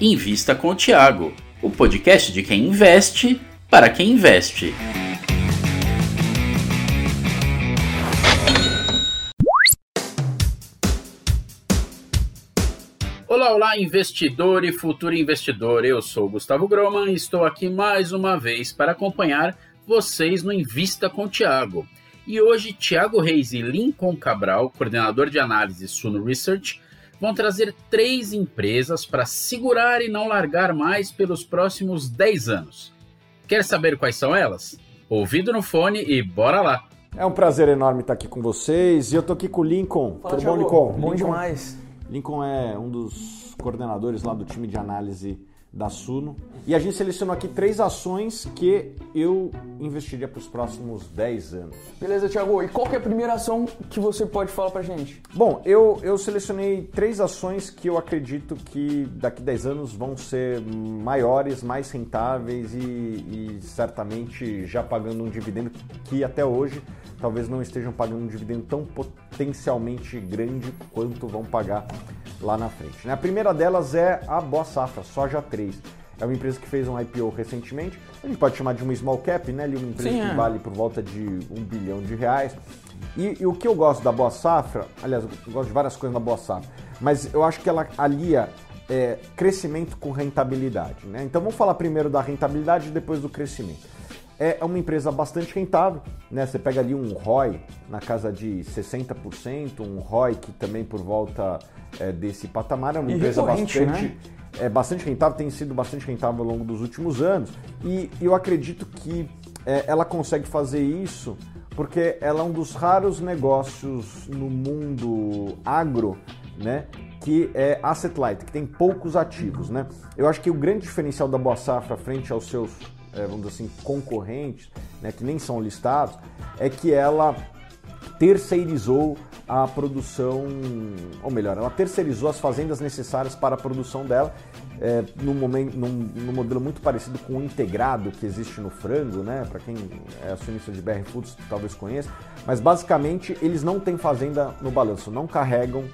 Invista com o Tiago, o podcast de quem investe para quem investe. Olá, olá, investidor e futuro investidor. Eu sou Gustavo Groman e estou aqui mais uma vez para acompanhar vocês no Invista com Tiago. E hoje, Tiago Reis e Lincoln Cabral, coordenador de análise Suno Research, vão trazer três empresas para segurar e não largar mais pelos próximos 10 anos. Quer saber quais são elas? Ouvido no fone e bora lá! É um prazer enorme estar aqui com vocês e eu tô aqui com o Lincoln. Fala, Tudo bom? Lincoln? Bom Lincoln- demais. Lincoln é um dos coordenadores lá do time de análise da Suno. E a gente selecionou aqui três ações que eu investiria para os próximos 10 anos. Beleza, Thiago. E qual é a primeira ação que você pode falar pra gente? Bom, eu, eu selecionei três ações que eu acredito que daqui 10 anos vão ser maiores, mais rentáveis e, e certamente já pagando um dividendo que até hoje talvez não estejam pagando um dividendo tão potencialmente grande quanto vão pagar lá na frente. né? A primeira delas é a Boa Safra, Soja 3. É uma empresa que fez um IPO recentemente. A gente pode chamar de uma small cap, né? Uma empresa Sim, que é. vale por volta de um bilhão de reais. E, e o que eu gosto da Boa Safra, aliás, eu gosto de várias coisas na Boa Safra, mas eu acho que ela alia é, crescimento com rentabilidade. Né? Então vamos falar primeiro da rentabilidade e depois do crescimento. É uma empresa bastante rentável, né? Você pega ali um ROI na casa de 60%, um ROI que também por volta é, desse patamar é uma E empresa bastante né? É bastante rentável, tem sido bastante rentável ao longo dos últimos anos. E eu acredito que é, ela consegue fazer isso porque ela é um dos raros negócios no mundo agro, né? Que é asset light, que tem poucos ativos, né? Eu acho que o grande diferencial da Boa Safra frente aos seus, é, vamos dizer assim, concorrentes, né? Que nem são listados, é que ela terceirizou a produção, ou melhor, ela terceirizou as fazendas necessárias para a produção dela, é, num, momento, num, num modelo muito parecido com o integrado que existe no frango, né? Para quem é acionista de BR Foods talvez conheça, mas basicamente eles não têm fazenda no balanço, não carregam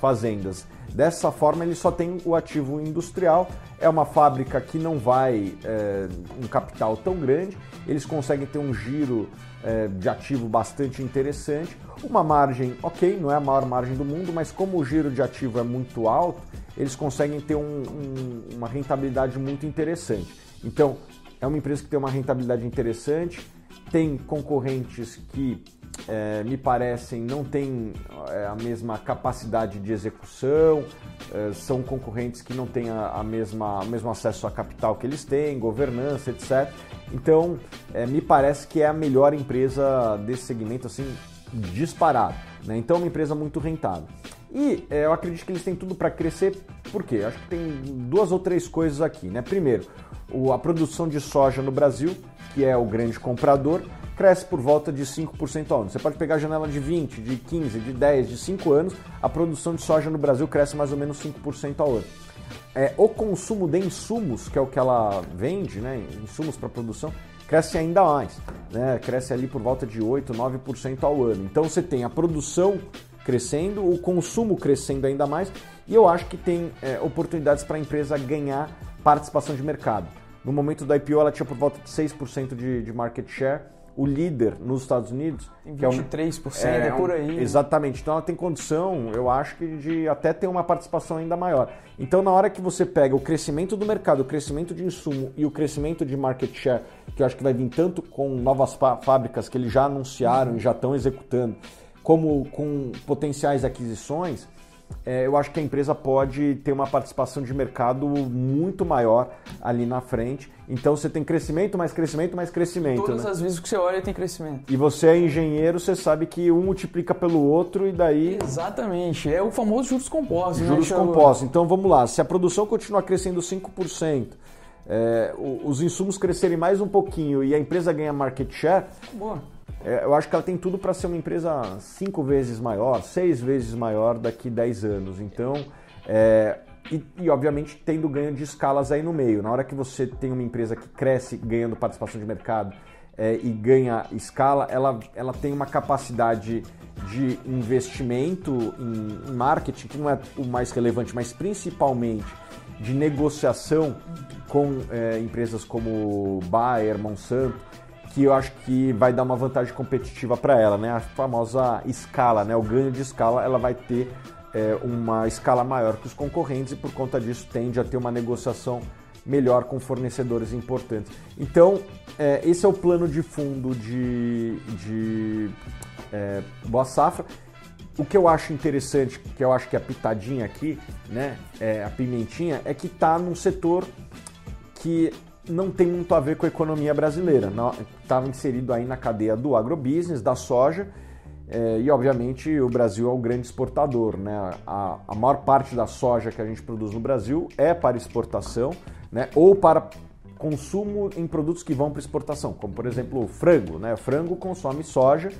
fazendas. Dessa forma, ele só tem o ativo industrial. É uma fábrica que não vai é, um capital tão grande. Eles conseguem ter um giro é, de ativo bastante interessante. Uma margem, ok, não é a maior margem do mundo, mas como o giro de ativo é muito alto, eles conseguem ter um- um- uma rentabilidade muito interessante. Então, é uma empresa que tem uma rentabilidade interessante, tem concorrentes que é, me parecem não têm é, a mesma capacidade de execução, é, são concorrentes que não têm a, a mesma, o mesmo acesso a capital que eles têm, governança, etc. Então, é, me parece que é a melhor empresa desse segmento, assim, disparado. Né? Então, é uma empresa muito rentável. E é, eu acredito que eles têm tudo para crescer, por quê? Acho que tem duas ou três coisas aqui. Né? Primeiro, o- a produção de soja no Brasil, que é o grande comprador, cresce por volta de 5% ao ano. Você pode pegar a janela de 20, de 15, de 10, de 5 anos, a produção de soja no Brasil cresce mais ou menos 5% ao ano. É, o consumo de insumos, que é o que ela vende, né, insumos para produção, cresce ainda mais, né, cresce ali por volta de 8, 9% ao ano. Então você tem a produção crescendo, o consumo crescendo ainda mais, e eu acho que tem é, oportunidades para a empresa ganhar participação de mercado. No momento do IPO, ela tinha por volta de 6% de, de market share. O líder nos Estados Unidos, Tem que é um- 23%, é, por aí. Exatamente. Então ela tem condição, eu acho que de até ter uma participação ainda maior. Então na hora que você pega o crescimento do mercado, o crescimento de insumo e o crescimento de market share, que eu acho que vai vir tanto com novas fá- fábricas que eles já anunciaram e já estão executando, como com potenciais aquisições, é, eu acho que a empresa pode ter uma participação de mercado muito maior ali na frente. Então você tem crescimento, mais crescimento, mais crescimento. Todas né? as vezes que você olha tem crescimento. E você é engenheiro, você sabe que um multiplica pelo outro e daí Exatamente. É o famoso juros compostos, né, juros Thiago? compostos. Então vamos lá, se a produção continuar crescendo 5%, é, os insumos crescerem mais um pouquinho e a empresa ganha market share, Boa. É, eu acho que ela tem tudo para ser uma empresa cinco vezes maior, seis vezes maior daqui 10 anos. Então, é, e, e, obviamente tendo ganho de escalas aí no meio. Na hora que você tem uma empresa que cresce ganhando participação de mercado é, e ganha escala, ela, ela tem uma capacidade de investimento em, em marketing, que não é o mais relevante, mas principalmente de negociação com é, empresas como Bayer, Monsanto, que eu acho que vai dar uma vantagem competitiva para ela, né? A famosa escala, né? O ganho de escala, ela vai ter é, uma escala maior que os concorrentes e por conta disso tende a ter uma negociação melhor com fornecedores importantes. Então, é, esse é o plano de fundo de, de é, Boa Safra. O que eu acho interessante, que eu acho que é a pitadinha aqui, né, é, a pimentinha, é que está num setor que não tem muito a ver com a economia brasileira. Estava inserido aí na cadeia do agrobusiness, da soja, é, e obviamente o Brasil é o grande exportador. Né? A, a maior parte da soja que a gente produz no Brasil é para exportação né? ou para consumo em produtos que vão para exportação, como por exemplo o frango. Né? O frango consome soja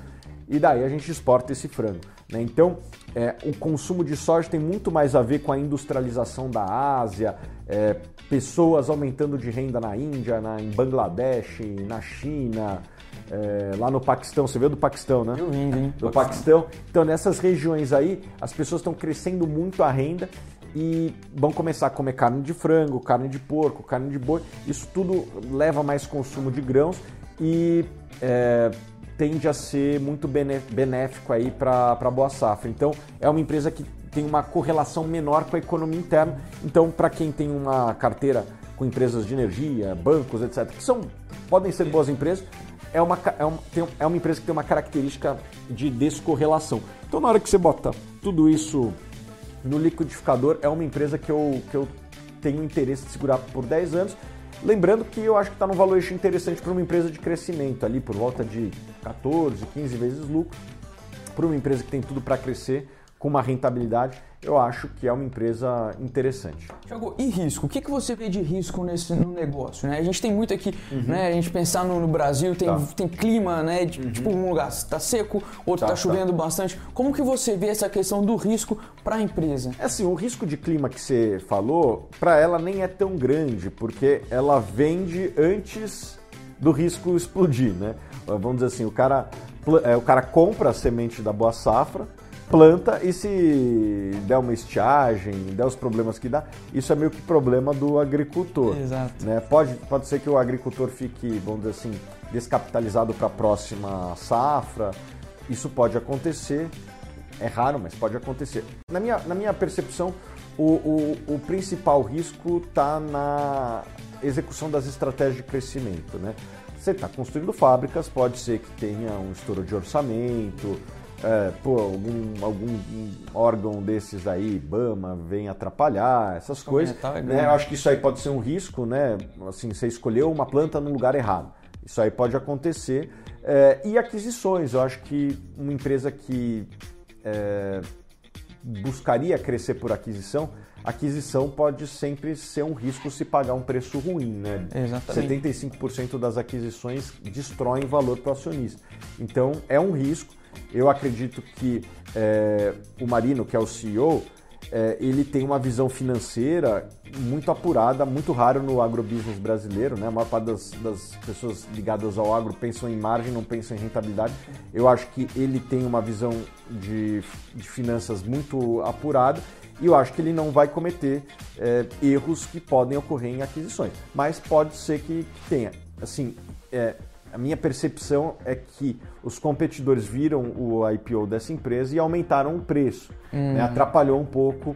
e daí a gente exporta esse frango. Né? Então, é, o consumo de soja tem muito mais a ver com a industrialização da Ásia, é, pessoas aumentando de renda na Índia, na, em Bangladesh, na China, é, lá no Paquistão. Você veio do Paquistão, né? Eu vim, hein? Do Paquistão. Então, nessas regiões aí, as pessoas estão crescendo muito a renda e vão começar a comer carne de frango, carne de porco, carne de boi. Isso tudo leva mais consumo de grãos e é, tende a ser muito benéfico aí para a Boa Safra. Então, é uma empresa que tem uma correlação menor com a economia interna. Então, para quem tem uma carteira com empresas de energia, bancos, etc., que são, podem ser boas empresas, é uma, é, uma, é uma empresa que tem uma característica de descorrelação. Então, na hora que você bota tudo isso no liquidificador, é uma empresa que eu, que eu tenho interesse de segurar por 10 anos Lembrando que eu acho que está num valuation interessante para uma empresa de crescimento, ali por volta de 14, 15 vezes lucro, para uma empresa que tem tudo para crescer, com uma rentabilidade, eu acho que é uma empresa interessante. Tiago, e risco? O que, que você vê de risco nesse no negócio? Né? A gente tem muito aqui, uhum. né? A gente pensar no, no Brasil, tem, tá. tem clima, né? Uhum. Tipo, um lugar está seco, outro está tá chovendo tá. bastante. Como que você vê essa questão do risco para a empresa? É assim, o risco de clima que você falou, para ela nem é tão grande, porque ela vende antes do risco explodir, né? Vamos dizer assim, o cara, é, o cara compra a semente da boa safra, planta e se der uma estiagem, der os problemas que dá, isso é meio que problema do agricultor. Exato. Né? Pode, pode ser que o agricultor fique, vamos dizer assim, descapitalizado para a próxima safra. Isso pode acontecer. É raro, mas pode acontecer. Na minha, na minha percepção, o, o, o principal risco está na execução das estratégias de crescimento. Né? Você está construindo fábricas, pode ser que tenha um estouro de orçamento, é, pô, algum, algum órgão desses aí, Bama, vem atrapalhar, essas coisas. Né? Eu acho que isso aí pode ser um risco, né? Assim, você escolheu uma planta no lugar errado. Isso aí pode acontecer. É, e aquisições, eu acho que uma empresa que é, buscaria crescer por aquisição, aquisição pode sempre ser um risco se pagar um preço ruim, né? Exatamente. 75% das aquisições destroem valor para o acionista. Então é um risco. Eu acredito que é, o Marino, que é o CEO, é, ele tem uma visão financeira muito apurada, muito raro no agrobusiness brasileiro, né? A maior parte das, das, pessoas ligadas ao agro pensam em margem, não pensam em rentabilidade. Eu acho que ele tem uma visão de, de finanças muito apurada e eu acho que ele não vai cometer é, erros que podem ocorrer em aquisições, mas pode ser que, que tenha. Assim, é, a minha percepção é que os competidores viram o IPO dessa empresa e aumentaram o preço. Hum. Né? Atrapalhou um pouco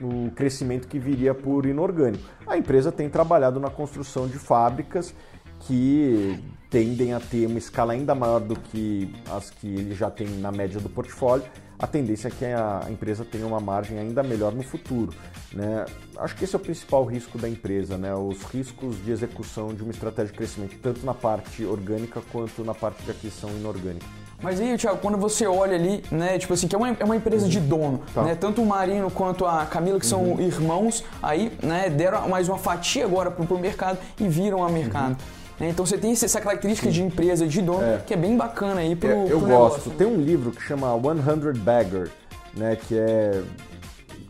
o crescimento que viria por inorgânico. A empresa tem trabalhado na construção de fábricas que tendem a ter uma escala ainda maior do que as que ele já tem na média do portfólio a tendência é que a empresa tenha uma margem ainda melhor no futuro. Né? Acho que esse é o principal risco da empresa, né? os riscos de execução de uma estratégia de crescimento, tanto na parte orgânica quanto na parte de aquisição inorgânica. Mas aí, Thiago, quando você olha ali, né, tipo assim, que é uma, é uma empresa de dono, tá. né? Tanto o Marino quanto a Camila, que são uhum. irmãos, aí, né, deram mais uma fatia agora pro, pro mercado e viram a mercado. Uhum. Né? Então você tem essa característica de empresa, de dono, é. que é bem bacana aí pro, é, Eu pro gosto. Negócio. Tem um livro que chama 100 Bagger, né, que é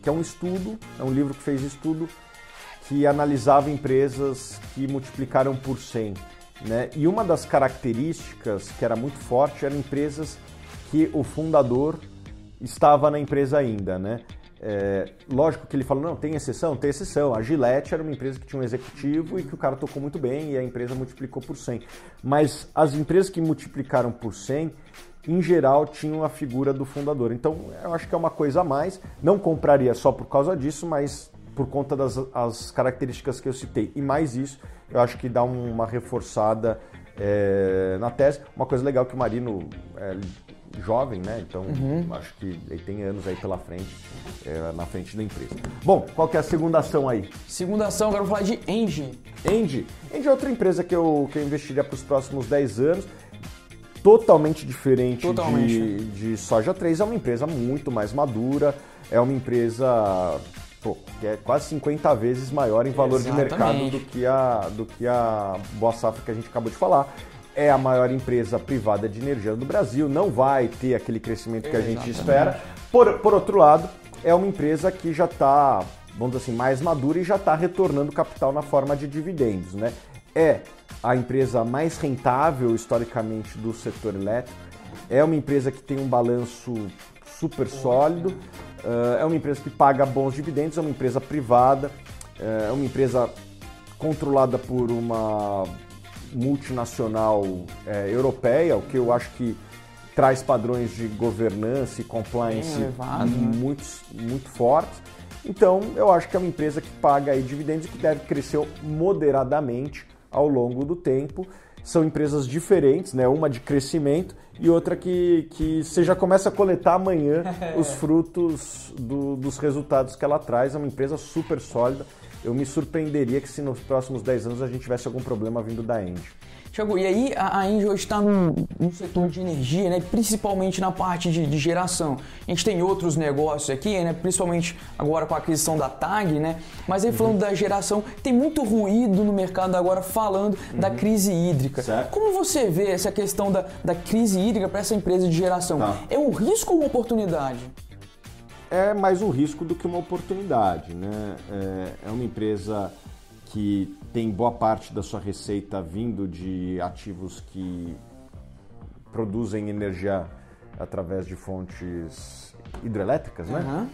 que é um estudo, é um livro que fez estudo que analisava empresas que multiplicaram por 100. Né? E uma das características que era muito forte eram empresas que o fundador estava na empresa ainda. Né? É, lógico que ele falou, não, tem exceção? Tem exceção. A Gillette era uma empresa que tinha um executivo e que o cara tocou muito bem e a empresa multiplicou por 100. Mas as empresas que multiplicaram por 100, em geral, tinham a figura do fundador. Então, eu acho que é uma coisa a mais. Não compraria só por causa disso, mas por conta das as características que eu citei. E mais isso, eu acho que dá uma reforçada é, na tese. Uma coisa legal que o Marino é, jovem, né? Então uhum. acho que ele tem anos aí pela frente, é, na frente da empresa. Bom, qual que é a segunda ação aí? Segunda ação, agora vou falar de Engie. Engie. Engie é outra empresa que eu, que eu investiria para os próximos 10 anos. Totalmente diferente Totalmente. De, de Soja 3, é uma empresa muito mais madura, é uma empresa pô, que é quase 50 vezes maior em valor Exatamente. de mercado do que, a, do que a Boa Safra que a gente acabou de falar é a maior empresa privada de energia do Brasil, não vai ter aquele crescimento que a gente espera. Por, por outro lado, é uma empresa que já está, vamos dizer assim, mais madura e já está retornando capital na forma de dividendos. Né? É a empresa mais rentável historicamente do setor elétrico, é uma empresa que tem um balanço super sólido, é uma empresa que paga bons dividendos, é uma empresa privada, é uma empresa controlada por uma multinacional é, europeia, o que eu acho que traz padrões de governança e compliance elevado, né? muito, muito fortes. Então, eu acho que é uma empresa que paga aí dividendos e que deve crescer moderadamente ao longo do tempo. São empresas diferentes, né? uma de crescimento e outra que, que você já começa a coletar amanhã os frutos do, dos resultados que ela traz. É uma empresa super sólida eu me surpreenderia que se nos próximos 10 anos a gente tivesse algum problema vindo da Engie. Tiago, e aí a, a Engie hoje está num, num, setor de energia, né? principalmente na parte de, de, geração. A gente tem outros negócios aqui, né? principalmente agora com a aquisição da TAG, né? mas aí falando uhum. da geração, tem muito ruído no mercado agora falando uhum. da crise hídrica. Certo. Como você vê essa questão da, da crise hídrica para essa empresa de geração? Tá. É um risco ou uma oportunidade? É mais um risco do que uma oportunidade. Né? É, é uma empresa que tem boa parte da sua receita vindo de ativos que produzem energia através de fontes hidrelétricas, né? Uhum.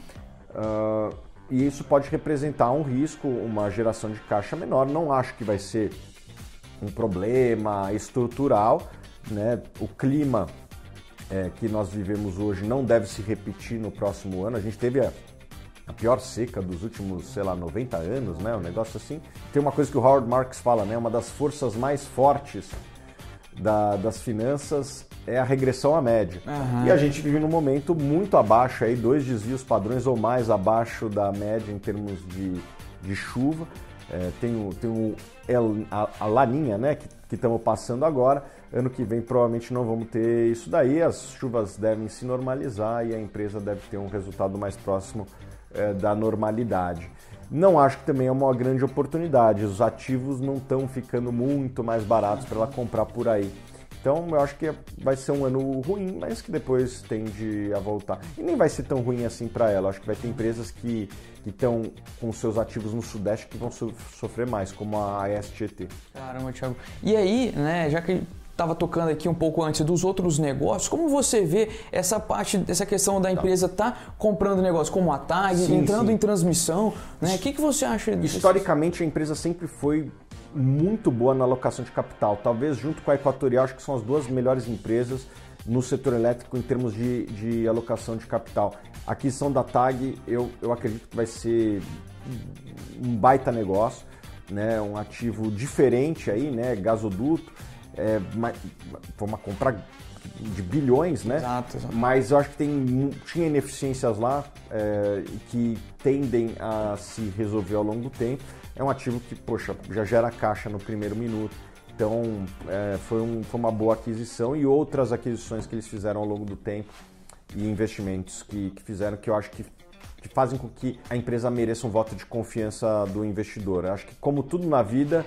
Uh, e isso pode representar um risco, uma geração de caixa menor. Não acho que vai ser um problema estrutural, né? O clima é, que nós vivemos hoje não deve se repetir no próximo ano. A gente teve a, a, pior seca dos últimos, sei lá, 90 anos, né? Um negócio assim. Tem uma coisa que o Howard Marks fala, né? Uma das forças mais fortes da, das finanças é a regressão à média. Uhum. E a gente vive num momento muito abaixo, aí, dois desvios padrões ou mais abaixo da média em termos de, de chuva. É, tem o, tem o El, a, a Laninha, né, que estamos passando agora. Ano que vem provavelmente não vamos ter isso daí, as chuvas devem se normalizar e a empresa deve ter um resultado mais próximo é, da normalidade. Não acho que também é uma grande oportunidade, os ativos não estão ficando muito mais baratos para ela comprar por aí. Então eu acho que vai ser um ano ruim, mas que depois tende a voltar. E nem vai ser tão ruim assim para ela. Eu acho que vai ter empresas que estão com seus ativos no Sudeste que vão sofrer mais, como a SGT. Caramba, Thiago. E aí, né, já que estava tocando aqui um pouco antes dos outros negócios, como você vê essa parte, essa questão da empresa estar tá comprando negócios como a TAG, sim, entrando sim. em transmissão, né? O que, que você acha disso? Historicamente a empresa sempre foi muito boa na alocação de capital, talvez junto com a Equatorial, acho que são as duas melhores empresas no setor elétrico em termos de, de alocação de capital. A aquisição da TAG, eu, eu acredito que vai ser um baita negócio, né? um ativo diferente aí, né? gasoduto, é, foi uma compra de bilhões, né? Exato, exato. Mas eu acho que tem, tinha ineficiências lá é, que tendem a se resolver ao longo do tempo. É um ativo que, poxa, já gera caixa no primeiro minuto. Então, é, foi, um, foi uma boa aquisição e outras aquisições que eles fizeram ao longo do tempo e investimentos que, que fizeram que eu acho que, que fazem com que a empresa mereça um voto de confiança do investidor. Eu acho que, como tudo na vida,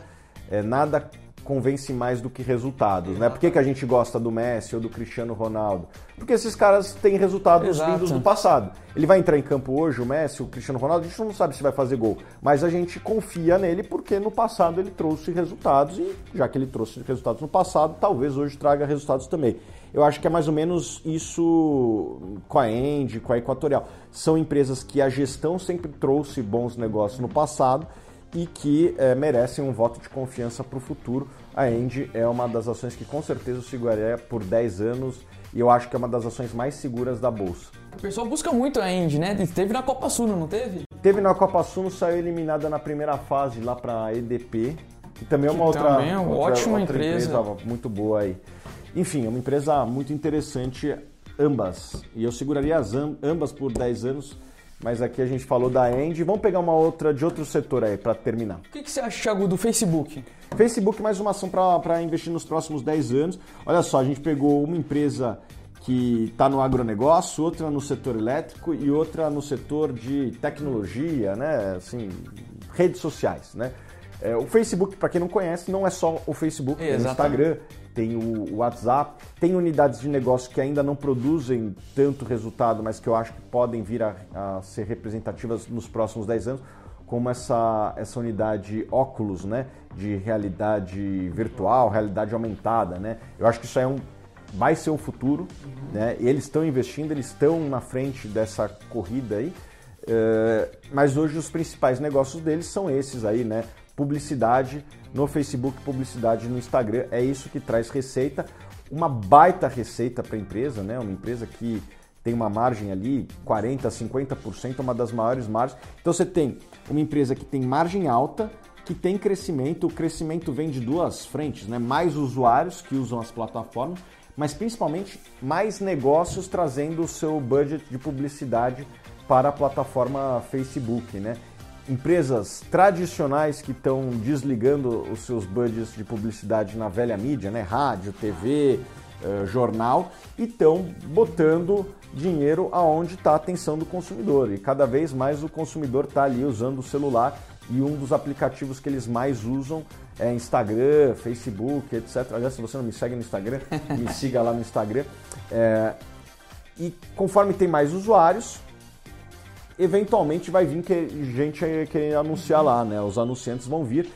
é, nada convence mais do que resultados, né? Por que, que a gente gosta do Messi ou do Cristiano Ronaldo? Porque esses caras têm resultados Exato. vindos do passado. Ele vai entrar em campo hoje, o Messi, o Cristiano Ronaldo, a gente não sabe se vai fazer gol, mas a gente confia nele porque no passado ele trouxe resultados e já que ele trouxe resultados no passado, talvez hoje traga resultados também. Eu acho que é mais ou menos isso com a End, com a Equatorial. São empresas que a gestão sempre trouxe bons negócios no passado e que é, merecem um voto de confiança para o futuro. A End é uma das ações que com certeza eu seguraria por 10 anos e eu acho que é uma das ações mais seguras da Bolsa. O pessoal busca muito a End, né? Teve na Copa Sul, não teve? Teve na Copa Sul, saiu eliminada na primeira fase lá para a EDP, que também é uma outra, também é uma outra, ótima outra empresa. empresa muito boa aí. Enfim, é uma empresa muito interessante, ambas. E eu seguraria as ambas por 10 anos, mas aqui a gente falou da End. Vamos pegar uma outra de outro setor aí para terminar. O que, que você acha, Thiago, do Facebook? Facebook, mais uma ação para investir nos próximos 10 anos. Olha só, a gente pegou uma empresa que está no agronegócio, outra no setor elétrico e outra no setor de tecnologia, né? Assim, redes sociais, né? É, o Facebook, para quem não conhece, não é só o Facebook, tem o Instagram, tem o WhatsApp, tem unidades de negócio que ainda não produzem tanto resultado, mas que eu acho que podem vir a, a ser representativas nos próximos 10 anos, como essa, essa unidade óculos, né, de realidade virtual, realidade aumentada, né? Eu acho que isso é um vai ser o futuro, né? E eles estão investindo, eles estão na frente dessa corrida aí. Uh, mas hoje os principais negócios deles são esses aí, né? Publicidade no Facebook, publicidade no Instagram. É isso que traz receita, uma baita receita para a empresa, né? Uma empresa que tem uma margem ali, 40%, 50%, uma das maiores margens. Então você tem uma empresa que tem margem alta, que tem crescimento, o crescimento vem de duas frentes, né? Mais usuários que usam as plataformas, mas principalmente mais negócios trazendo o seu budget de publicidade para a plataforma Facebook, né? Empresas tradicionais que estão desligando os seus budgets de publicidade na velha mídia, né? rádio, TV, uh, jornal, e estão botando dinheiro aonde está a atenção do consumidor. E cada vez mais o consumidor está ali usando o celular e um dos aplicativos que eles mais usam é Instagram, Facebook, etc. Aliás, se você não me segue no Instagram, me siga lá no Instagram. É... E conforme tem mais usuários, eventualmente vai vir que gente querendo anunciar lá, né? Os anunciantes vão vir.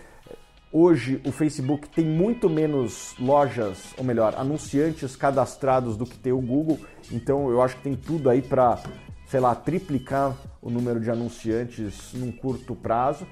Hoje o Facebook tem muito menos lojas, ou melhor, anunciantes cadastrados do que tem o Google. Então eu acho que tem tudo aí para, sei lá, triplicar o número de anunciantes num curto prazo.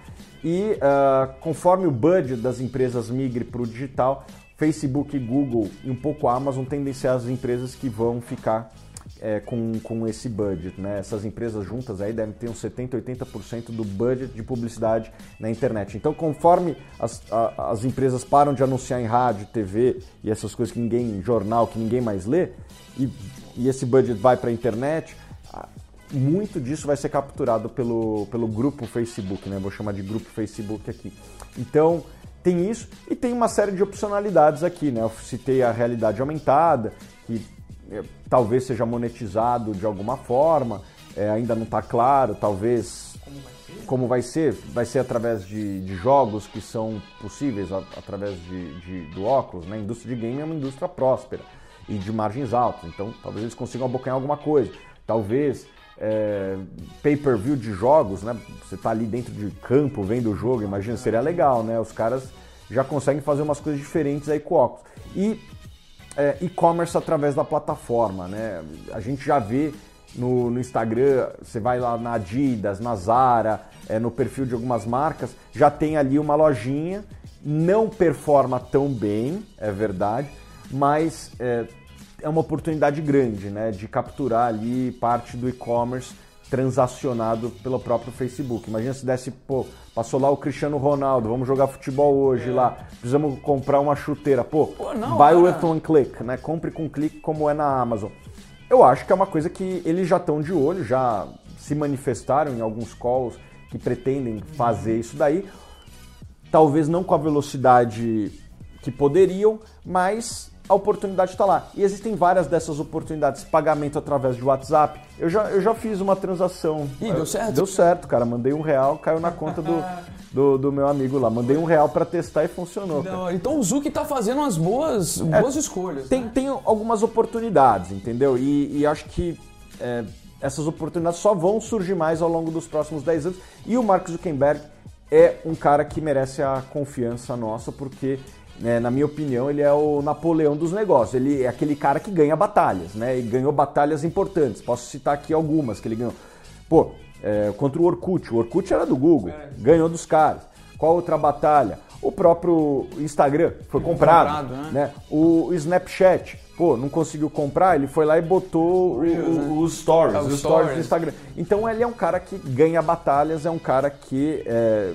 E uh, conforme o budget das empresas migre para o digital, Facebook, Google e um pouco a Amazon tendem a ser as empresas que vão ficar é, com, com esse budget. Né? Essas empresas juntas aí devem ter uns 70%, 80% do budget de publicidade na internet. Então, conforme as, a, as empresas param de anunciar em rádio, TV e essas coisas que ninguém, jornal, que ninguém mais lê, e, e esse budget vai para a internet, muito disso vai ser capturado pelo, pelo grupo Facebook, né? Vou chamar de grupo Facebook aqui. Então, tem isso e tem uma série de opcionalidades aqui, né? Eu citei a realidade aumentada, que talvez seja monetizado de alguma forma, é, ainda não está claro, talvez como vai ser, vai ser através de, de jogos que são possíveis a, através de, de, do óculos, né? A indústria de game é uma indústria próspera e de margens altas, então talvez eles consigam abocanhar alguma coisa. Talvez é, pay-per-view de jogos, né? Você está ali dentro de campo vendo o jogo, imagina, seria legal, né? Os caras já conseguem fazer umas coisas diferentes aí com o óculos. E é, e-commerce através da plataforma, né? A gente já vê no, no, Instagram, você vai lá na Adidas, na Zara, é, no perfil de algumas marcas, já tem ali uma lojinha, não performa tão bem, é verdade, mas é, é uma oportunidade grande, né? De capturar ali parte do e-commerce transacionado pelo próprio Facebook. Imagina se desse, pô, passou lá o Cristiano Ronaldo, vamos jogar futebol hoje é. lá, precisamos comprar uma chuteira, pô, pô não, buy with one click, né? Compre com um clique como é na Amazon. Eu acho que é uma coisa que eles já estão de olho, já se manifestaram em alguns calls que pretendem fazer isso daí. Talvez não com a velocidade que poderiam, mas a oportunidade está lá. E existem várias dessas oportunidades. Pagamento através de WhatsApp. Eu já, eu já fiz uma transação. Ih, deu certo? Deu certo, cara. Mandei um real, caiu na conta do, do, do meu amigo lá. Mandei um real para testar e funcionou. Não, então o Zuki tá fazendo umas boas, boas é, escolhas. Tem, né? tem algumas oportunidades, entendeu? E, e acho que é, essas oportunidades só vão surgir mais ao longo dos próximos 10 anos. E o Mark Zuckerberg é um cara que merece a confiança nossa, porque né, na minha opinião, ele é o Napoleão dos negócios. Ele é aquele cara que ganha batalhas, né? E ganhou batalhas importantes. Posso citar aqui algumas que ele ganhou. Pô, é, contra o Orkut. O Orkut era do Google, ganhou dos caras. Qual outra batalha? O próprio Instagram foi comprado, comprado né? né? O Snapchat, pô, não conseguiu comprar, ele foi lá e botou Reels, o, né? os stories, é, os stories do Instagram. Então ele é um cara que ganha batalhas, é um cara que é,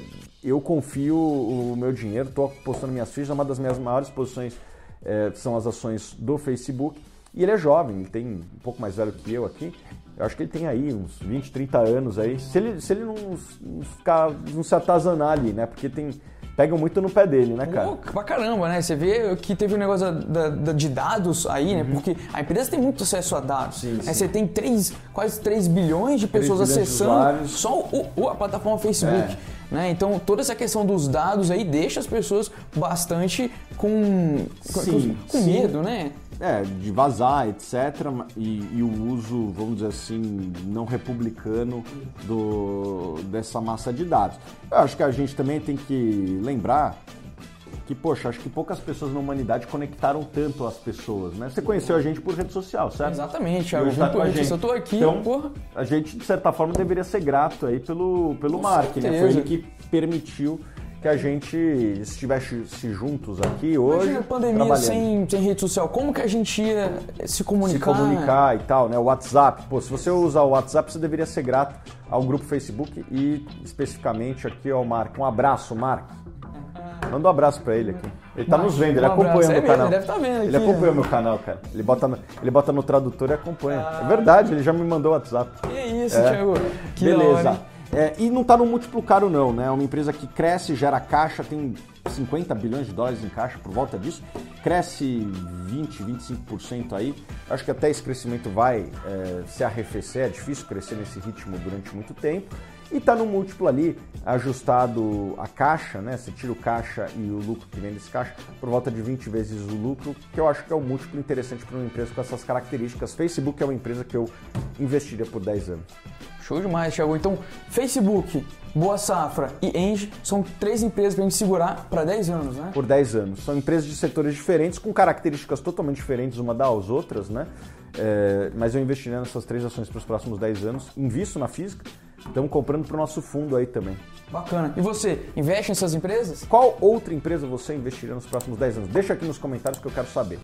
eu confio o meu dinheiro, estou apostando minhas fichas, uma das minhas maiores posições é, são as ações do Facebook. E ele é jovem, ele tem um pouco mais velho que eu aqui. Eu acho que ele tem aí uns 20, 30 anos aí. Se ele, se ele não, não ficar, não se atazanar ali, né? Porque tem, pegam muito no pé dele, né, cara? Pô, pra caramba, né? Você vê que teve um negócio da, da, de dados aí, né? Uhum. Porque a empresa tem muito acesso a dados. Sim, sim. Você tem 3, quase 3 bilhões de pessoas acessando só o, o, a plataforma Facebook. É. Né? Então toda essa questão dos dados aí deixa as pessoas bastante com, sim, com, com medo, né? É, de vazar, etc. E, e, o uso, vamos dizer assim, não republicano do, dessa massa de dados. Eu acho que a gente também tem que lembrar que, poxa, acho que poucas pessoas na humanidade conectaram tanto as pessoas, né? Você conheceu a gente por rede social, certo? Exatamente, Thiago. Tá com a gente. Eu tô aqui, então, porra. A gente, de certa forma, deveria ser grato aí pelo, pelo Mark, né? Foi ele que permitiu que a gente estivesse juntos aqui hoje. Imagina a pandemia sem, sem rede social, como que a gente ia se comunicar? Se comunicar e tal, né? O WhatsApp. Pô, se você usar o WhatsApp, você deveria ser grato ao grupo Facebook e especificamente aqui ao Mark. Um abraço, Mark. Manda um abraço pra ele aqui. Ele tá nos vendo, ele um acompanha o meu canal. Ele deve tá vendo aqui, Ele acompanha o meu canal, cara. Ele bota, no, ele bota no tradutor e acompanha. Ah, é verdade, ele já me mandou o WhatsApp. Que isso, é. Thiago. Que Beleza. É, e não está no múltiplo caro não, né? É uma empresa que cresce, gera caixa, tem 50 bilhões de dólares em caixa por volta disso, cresce 20, 25% aí. Acho que até esse crescimento vai é, se arrefecer, é difícil crescer nesse ritmo durante muito tempo. E está no múltiplo ali, ajustado a caixa, né? Você tira o caixa e o lucro que vem desse caixa, por volta de 20 vezes o lucro, que eu acho que é um múltiplo interessante para uma empresa com essas características. Facebook é uma empresa que eu investiria por 10 anos. Show demais, Thiago. Então, Facebook, Boa Safra e Engie são três empresas para a gente segurar para 10 anos, né? Por 10 anos. São empresas de setores diferentes, com características totalmente diferentes uma das outras, né? É, mas eu investiria nessas três ações para os próximos 10 anos. Invisto na física, estamos comprando para o nosso fundo aí também. Bacana. E você, investe nessas empresas? Qual outra empresa você investiria nos próximos 10 anos? Deixa aqui nos comentários que eu quero saber.